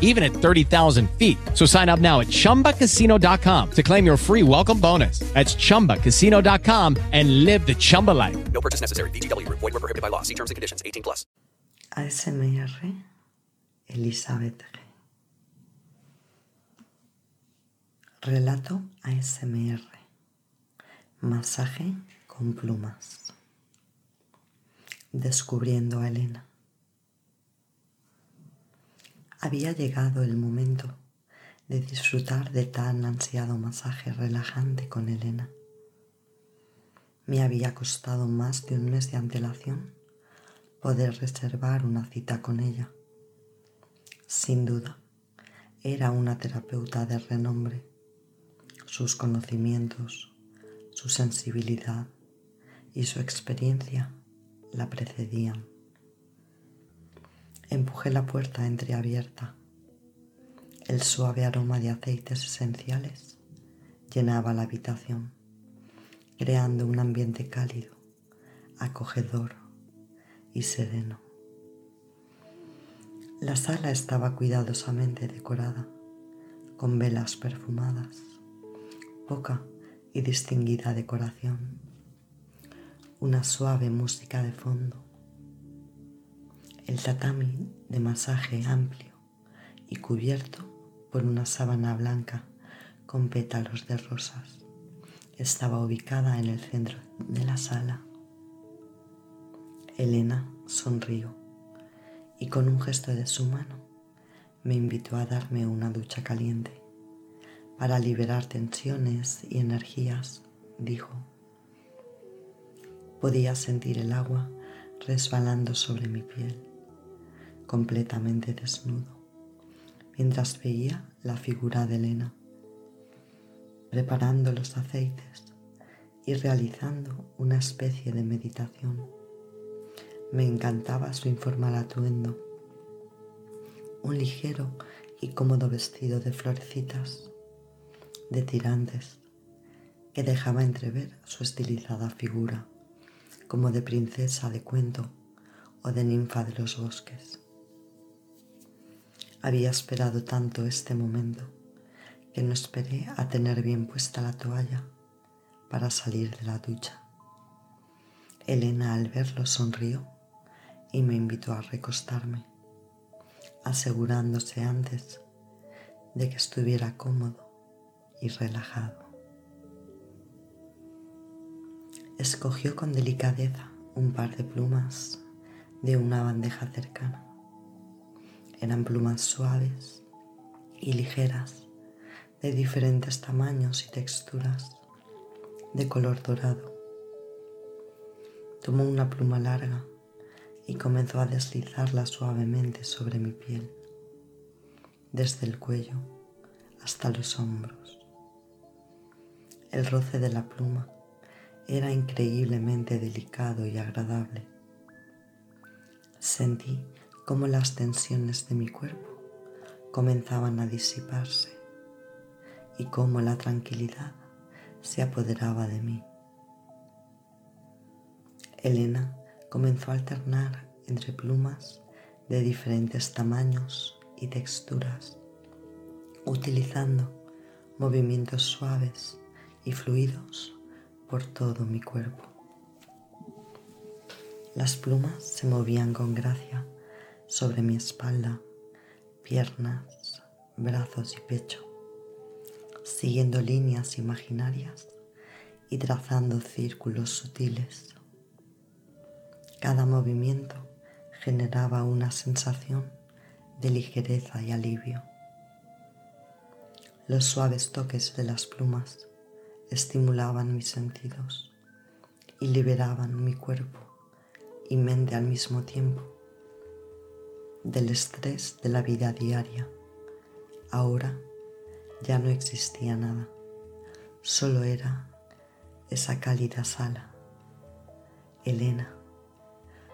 even at 30,000 feet. So sign up now at ChumbaCasino.com to claim your free welcome bonus. That's ChumbaCasino.com and live the Chumba life. No purchase necessary. VGW Group. Void were prohibited by law. See terms and conditions. 18 plus. ASMR Elizabeth G. Relato ASMR. Masaje con plumas. Descubriendo a Elena. Había llegado el momento de disfrutar de tan ansiado masaje relajante con Elena. Me había costado más de un mes de antelación poder reservar una cita con ella. Sin duda, era una terapeuta de renombre. Sus conocimientos, su sensibilidad y su experiencia la precedían. Empujé la puerta entreabierta. El suave aroma de aceites esenciales llenaba la habitación, creando un ambiente cálido, acogedor y sereno. La sala estaba cuidadosamente decorada, con velas perfumadas, poca y distinguida decoración, una suave música de fondo el tatami de masaje amplio y cubierto por una sábana blanca con pétalos de rosas estaba ubicada en el centro de la sala. Elena sonrió y con un gesto de su mano me invitó a darme una ducha caliente para liberar tensiones y energías, dijo. Podía sentir el agua resbalando sobre mi piel completamente desnudo, mientras veía la figura de Elena, preparando los aceites y realizando una especie de meditación. Me encantaba su informal atuendo, un ligero y cómodo vestido de florecitas, de tirantes, que dejaba entrever su estilizada figura, como de princesa de cuento o de ninfa de los bosques. Había esperado tanto este momento que no esperé a tener bien puesta la toalla para salir de la ducha. Elena al verlo sonrió y me invitó a recostarme, asegurándose antes de que estuviera cómodo y relajado. Escogió con delicadeza un par de plumas de una bandeja cercana eran plumas suaves y ligeras, de diferentes tamaños y texturas, de color dorado. Tomó una pluma larga y comenzó a deslizarla suavemente sobre mi piel, desde el cuello hasta los hombros. El roce de la pluma era increíblemente delicado y agradable. Sentí cómo las tensiones de mi cuerpo comenzaban a disiparse y cómo la tranquilidad se apoderaba de mí. Elena comenzó a alternar entre plumas de diferentes tamaños y texturas, utilizando movimientos suaves y fluidos por todo mi cuerpo. Las plumas se movían con gracia sobre mi espalda, piernas, brazos y pecho, siguiendo líneas imaginarias y trazando círculos sutiles. Cada movimiento generaba una sensación de ligereza y alivio. Los suaves toques de las plumas estimulaban mis sentidos y liberaban mi cuerpo y mente al mismo tiempo del estrés de la vida diaria. Ahora ya no existía nada, solo era esa cálida sala, Elena,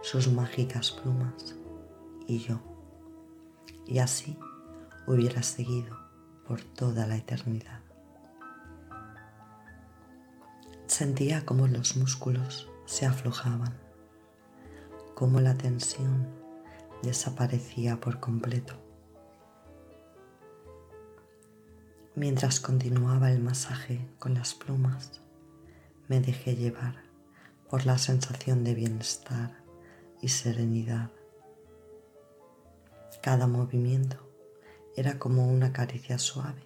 sus mágicas plumas y yo. Y así hubiera seguido por toda la eternidad. Sentía como los músculos se aflojaban, como la tensión desaparecía por completo. Mientras continuaba el masaje con las plumas, me dejé llevar por la sensación de bienestar y serenidad. Cada movimiento era como una caricia suave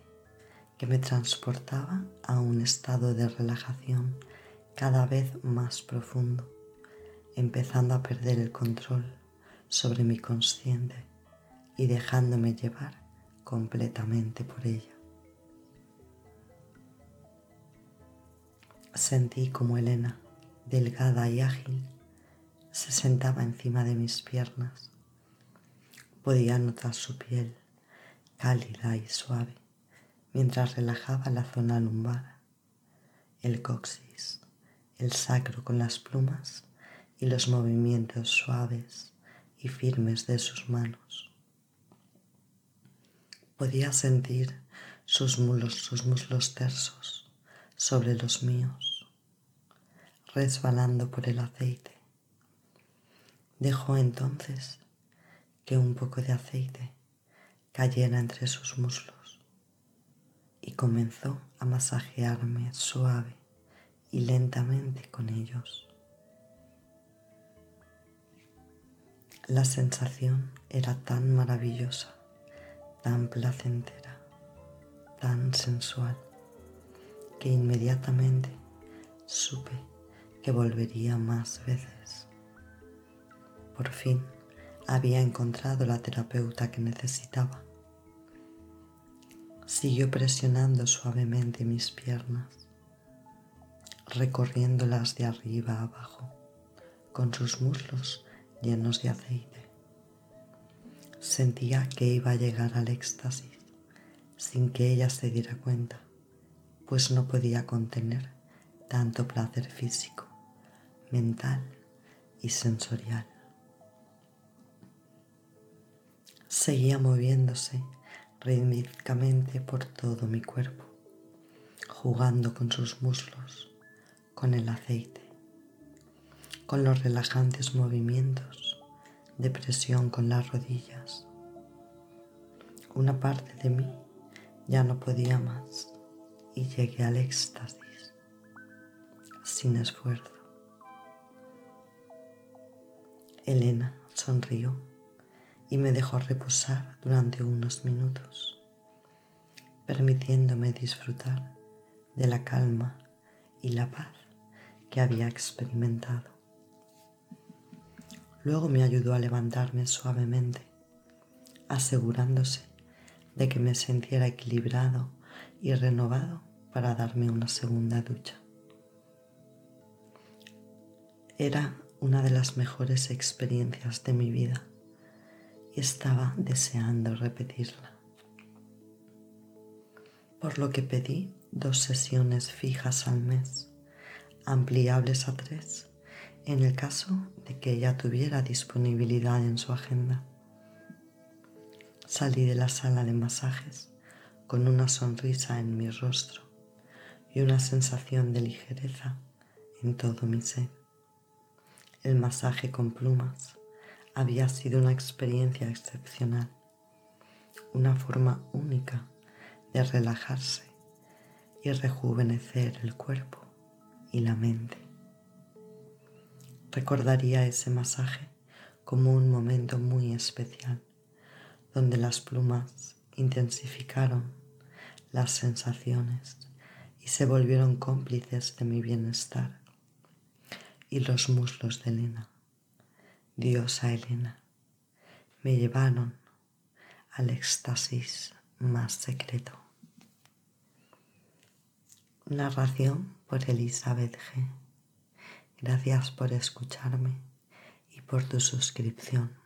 que me transportaba a un estado de relajación cada vez más profundo, empezando a perder el control sobre mi consciente y dejándome llevar completamente por ella. Sentí como Elena, delgada y ágil, se sentaba encima de mis piernas. Podía notar su piel cálida y suave mientras relajaba la zona lumbar, el coxis, el sacro con las plumas y los movimientos suaves y firmes de sus manos. Podía sentir sus muslos, sus muslos tersos sobre los míos, resbalando por el aceite. Dejó entonces que un poco de aceite cayera entre sus muslos y comenzó a masajearme suave y lentamente con ellos. La sensación era tan maravillosa, tan placentera, tan sensual, que inmediatamente supe que volvería más veces. Por fin había encontrado la terapeuta que necesitaba Siguió presionando suavemente mis piernas, recorriéndolas de arriba a abajo con sus muslos llenos de aceite. Sentía que iba a llegar al éxtasis sin que ella se diera cuenta, pues no podía contener tanto placer físico, mental y sensorial. Seguía moviéndose rítmicamente por todo mi cuerpo, jugando con sus muslos, con el aceite, con los relajantes movimientos de presión con las rodillas. Una parte de mí ya no podía más y llegué al éxtasis sin esfuerzo. Elena sonrió y me dejó reposar durante unos minutos, permitiéndome disfrutar de la calma y la paz que había experimentado. Luego me ayudó a levantarme suavemente, asegurándose de que me sintiera equilibrado y renovado para darme una segunda ducha. Era una de las mejores experiencias de mi vida estaba deseando repetirla. Por lo que pedí dos sesiones fijas al mes, ampliables a tres, en el caso de que ella tuviera disponibilidad en su agenda. Salí de la sala de masajes con una sonrisa en mi rostro y una sensación de ligereza en todo mi ser. El masaje con plumas había sido una experiencia excepcional, una forma única de relajarse y rejuvenecer el cuerpo y la mente. Recordaría ese masaje como un momento muy especial, donde las plumas intensificaron las sensaciones y se volvieron cómplices de mi bienestar, y los muslos de Elena diosa Elena, me llevaron al éxtasis más secreto. Narración por Elizabeth G. Gracias por escucharme y por tu suscripción.